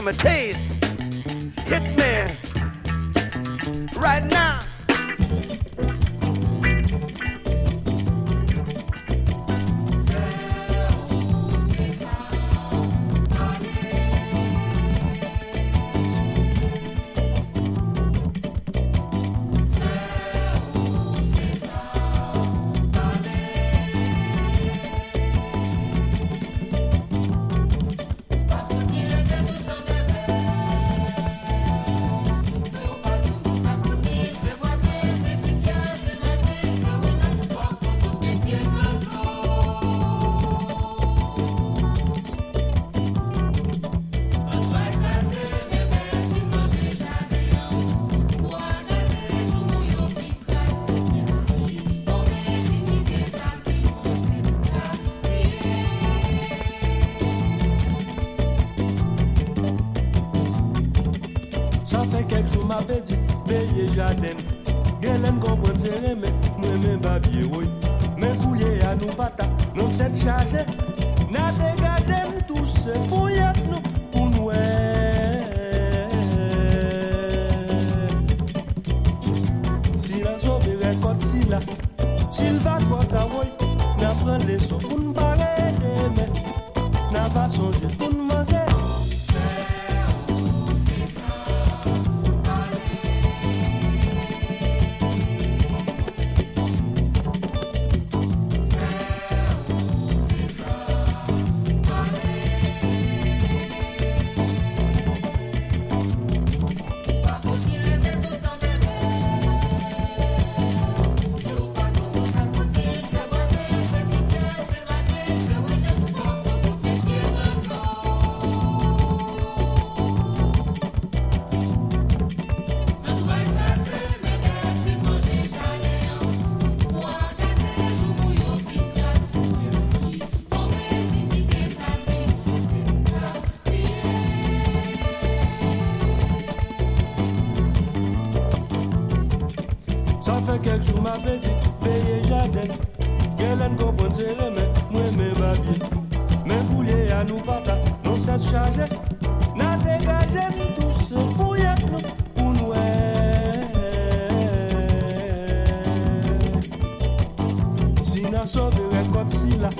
him a Afe kek chou ma peti, peye jaden Gelen kompon se remen, mwen me babye Men koulye ya nou pata, nou set chaje. Na te gaden, tou se pou yek nou pou nou e. Si na sobe rekot si la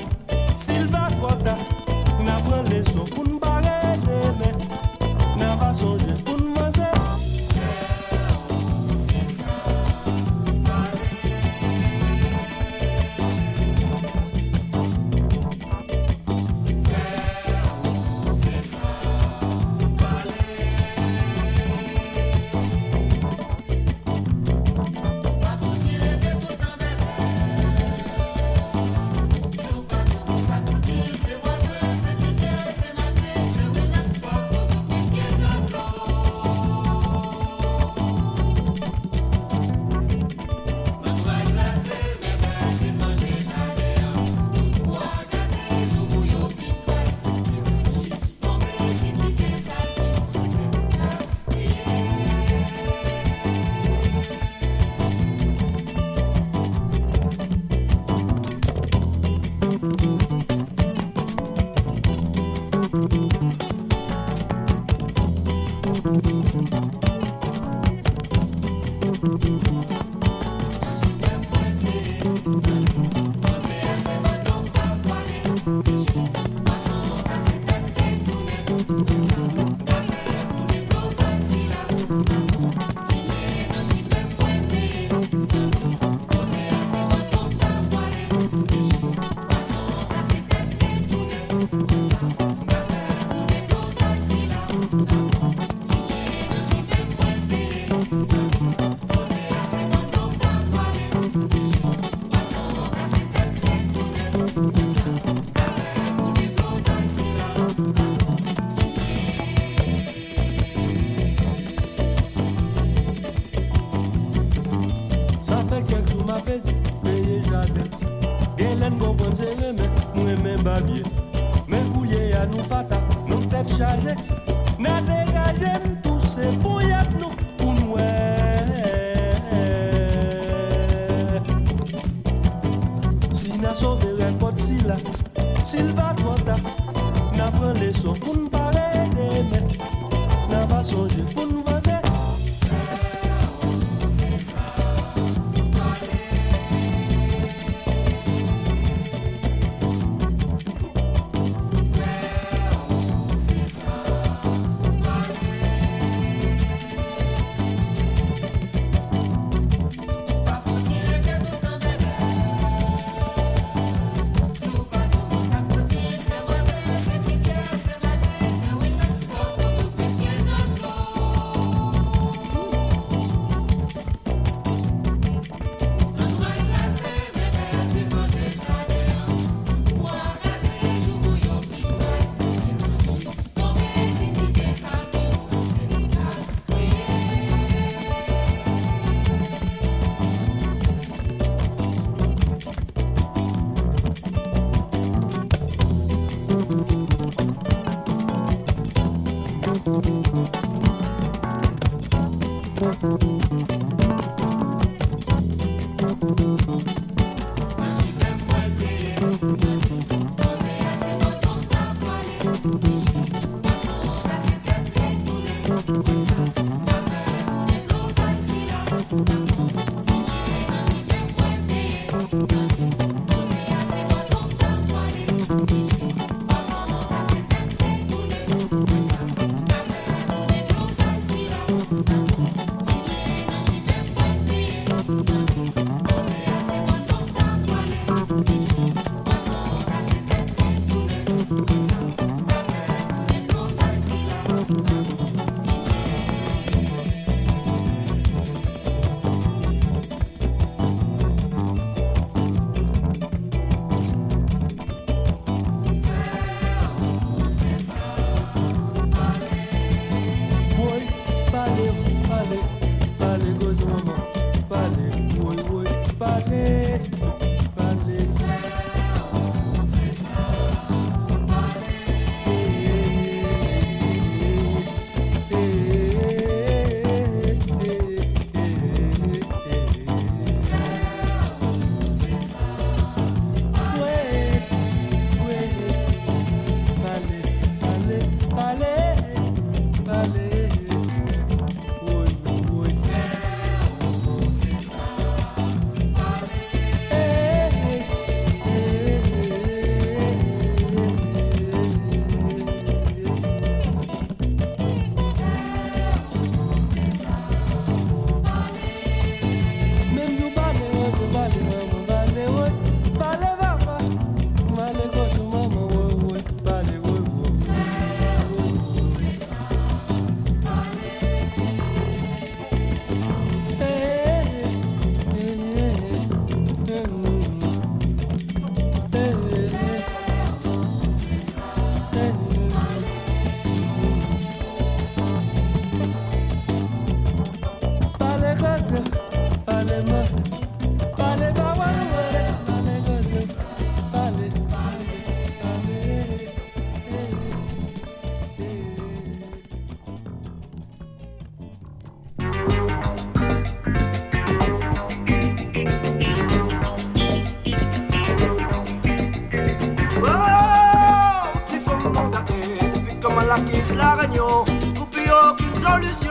quitte la réunion, troupe aucune solution.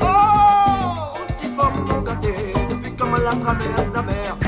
Oh, petit fort mon gâté, depuis comme à la traverse la mer.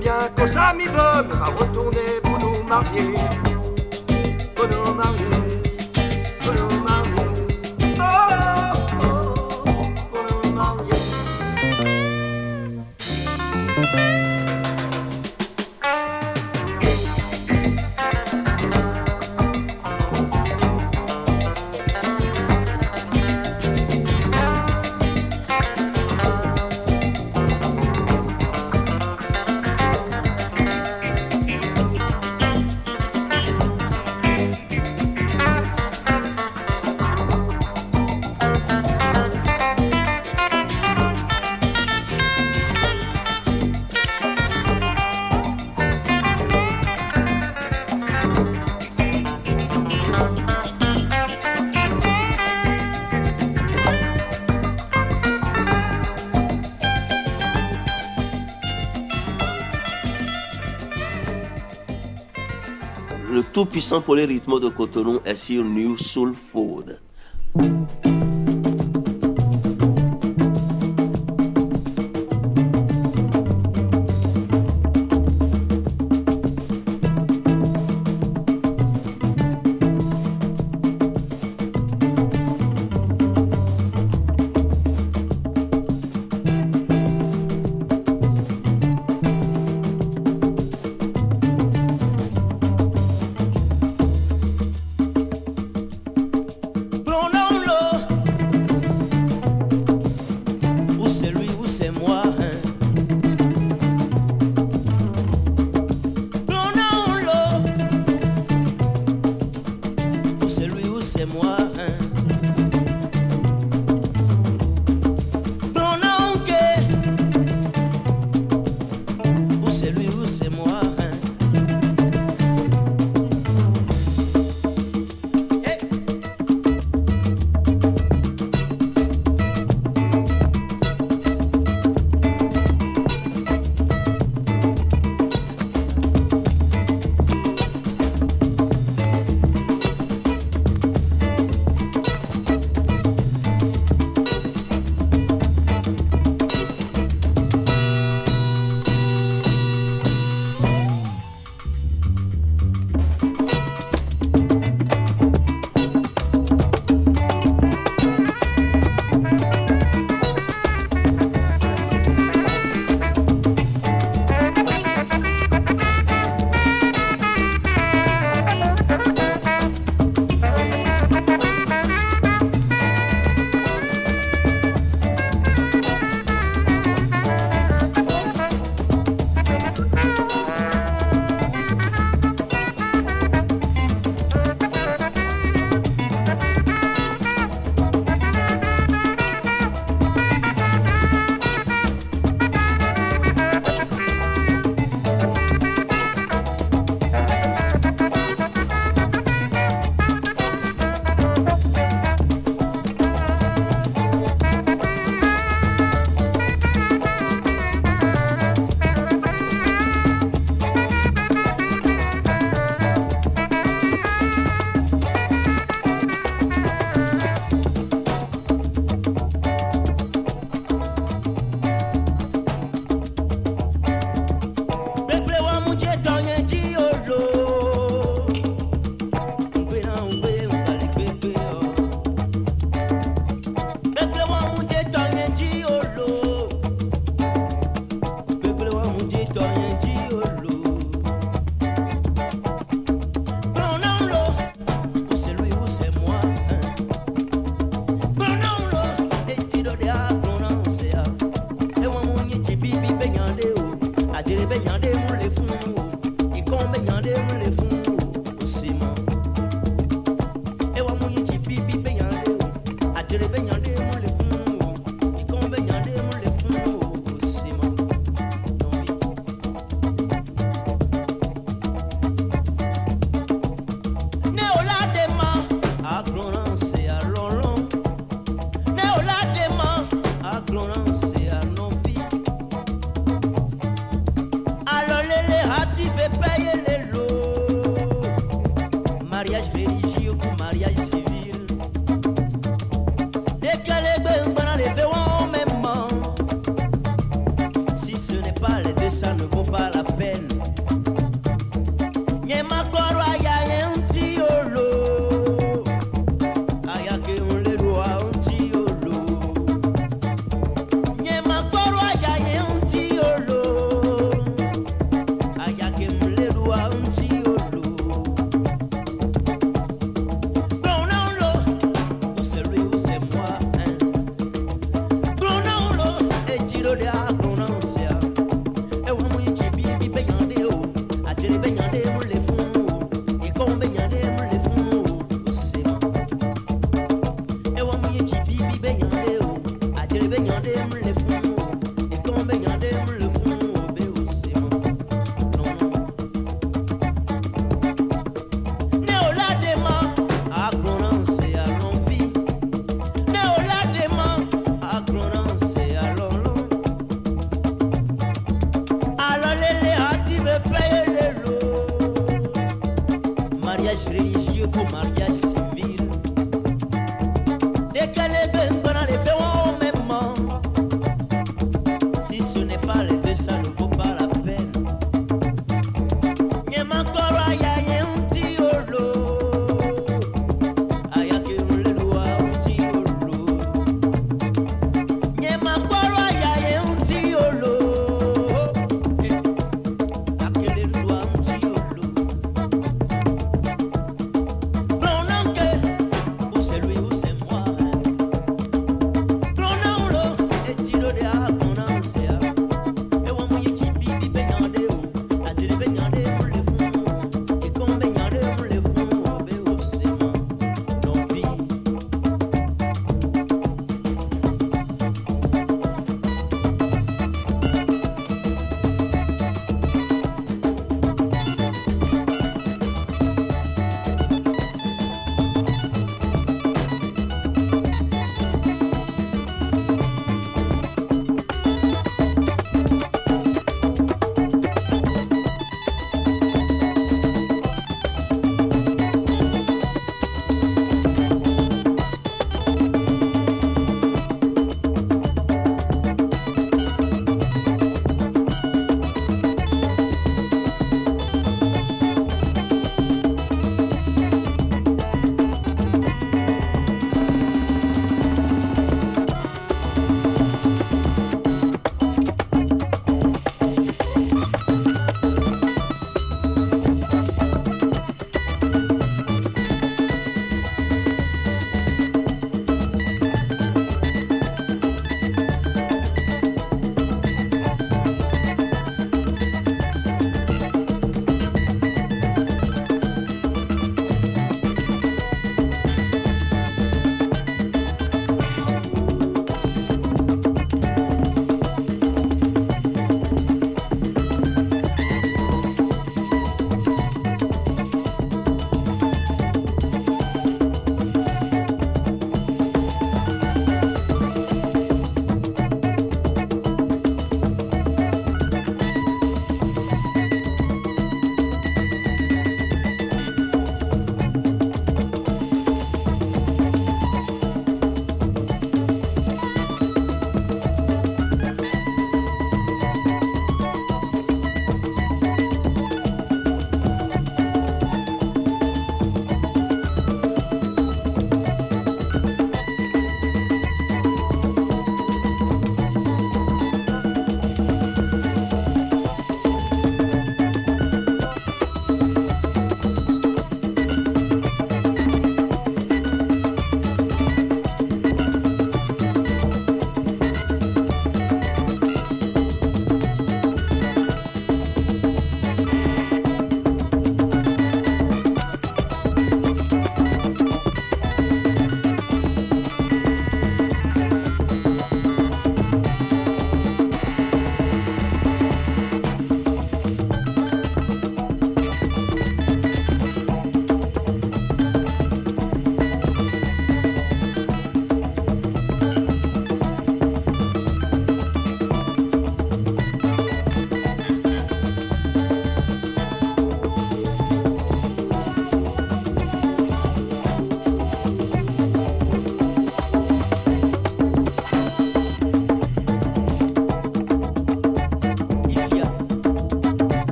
Puissant pour les rythmes de Cotonou est sur New Soul Food.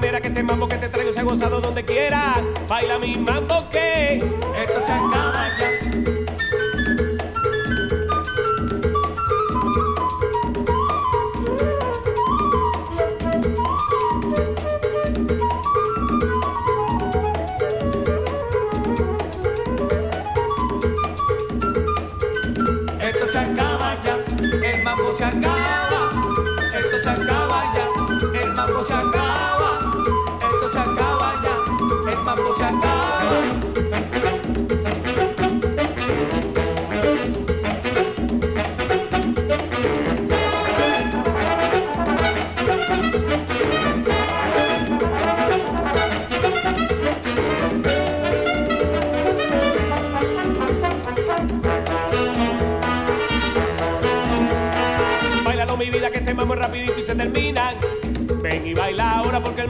Manera, que este mambo que te traigo se ha gozado donde quiera. Baila mi mambo que esto se acaba ya.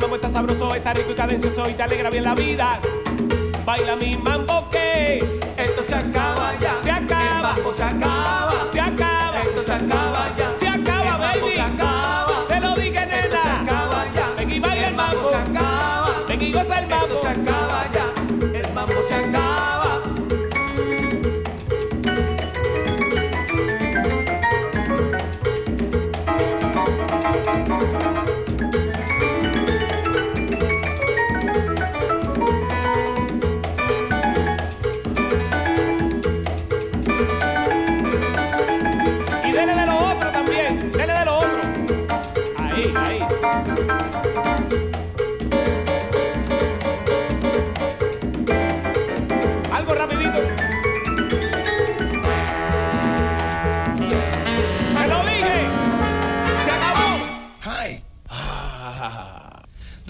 Mambo está sabroso, está rico y cadencioso y te alegra bien la vida. Baila mi mambo que esto se acaba ya. Se acaba. El mambo se acaba. Se acaba. Esto se acaba ya.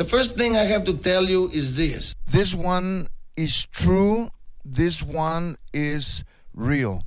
First thing I have to tell you is this. This one is true. This one is real.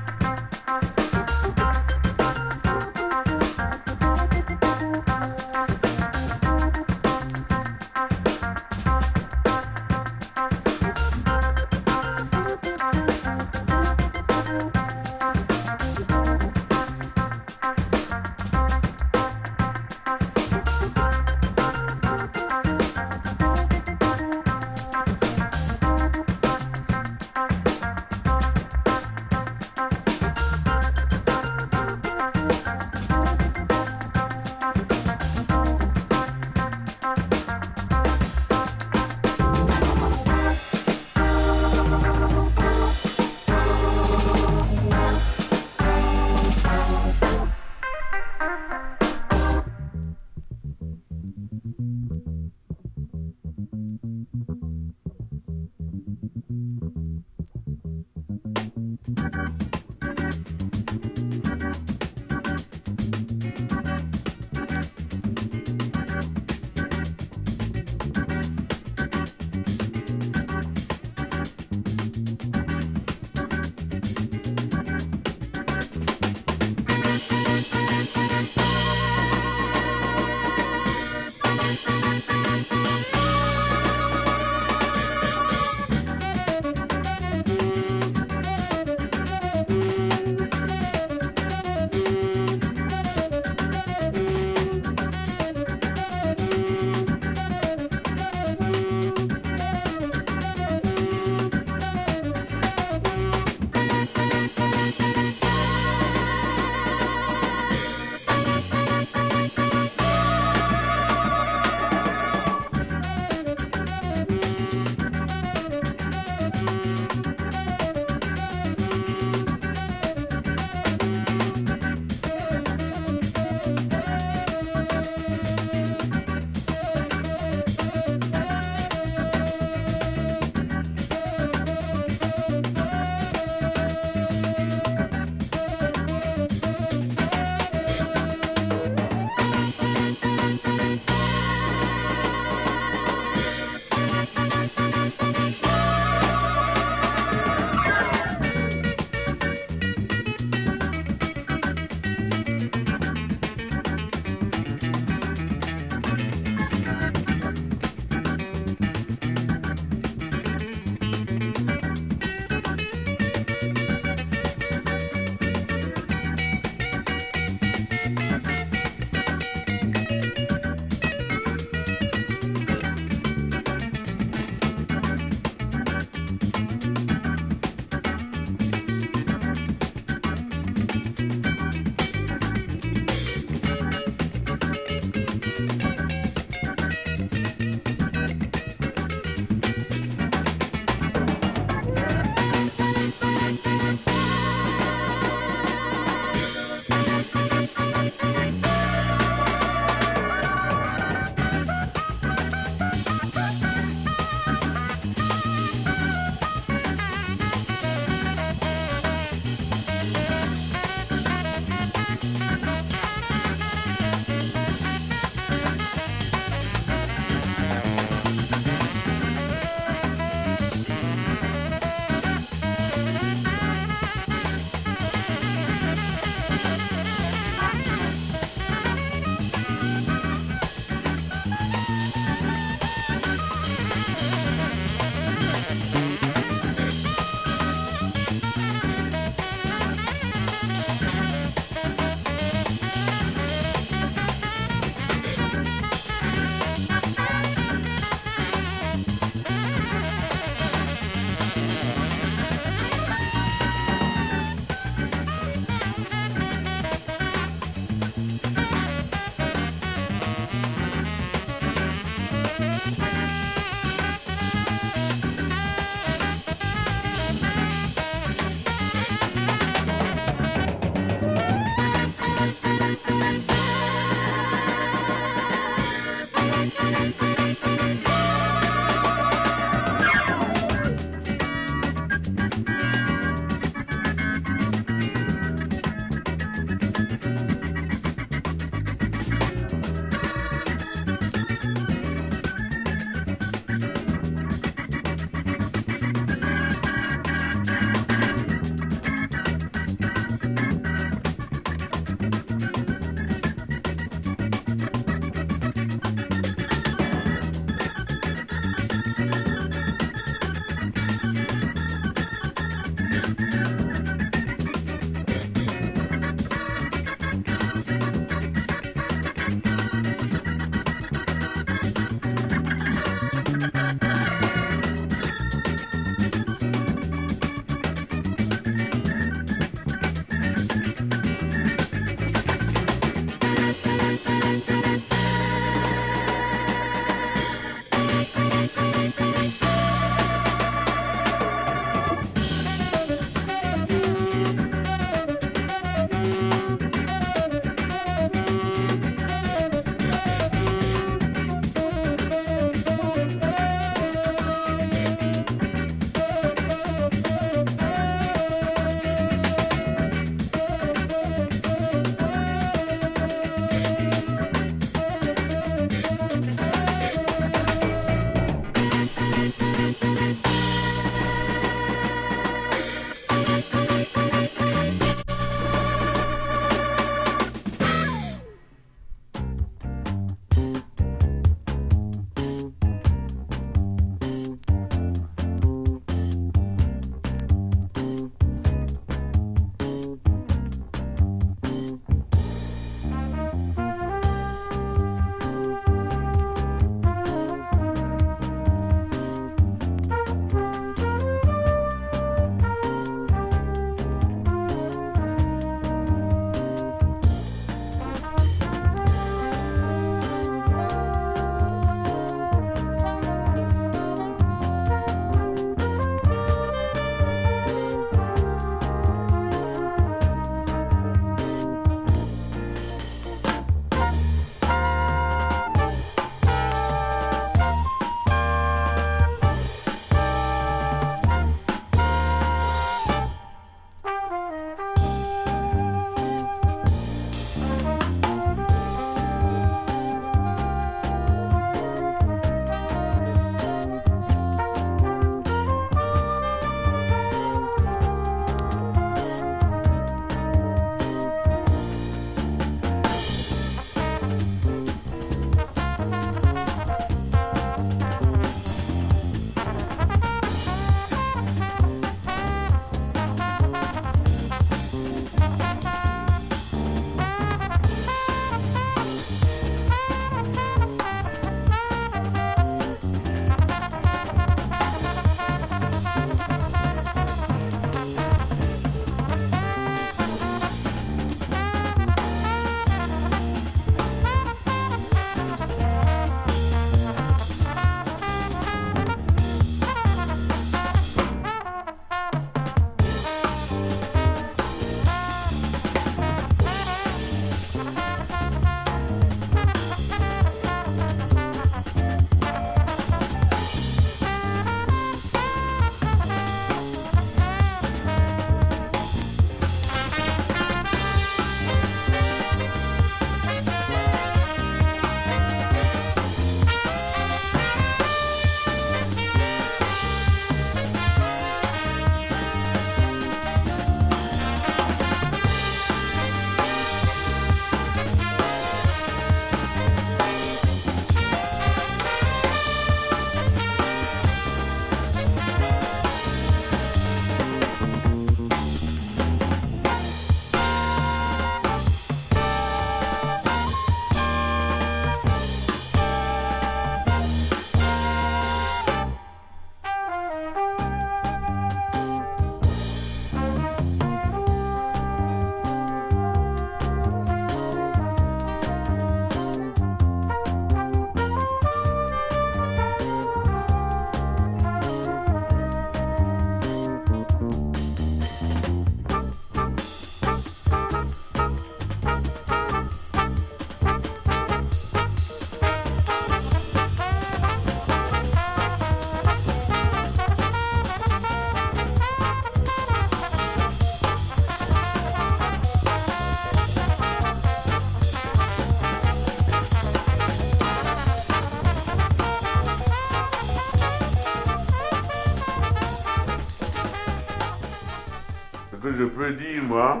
Je peux dire, moi,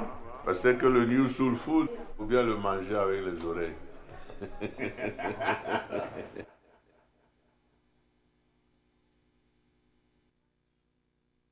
c'est que le New Soul Food, faut bien le manger avec les oreilles.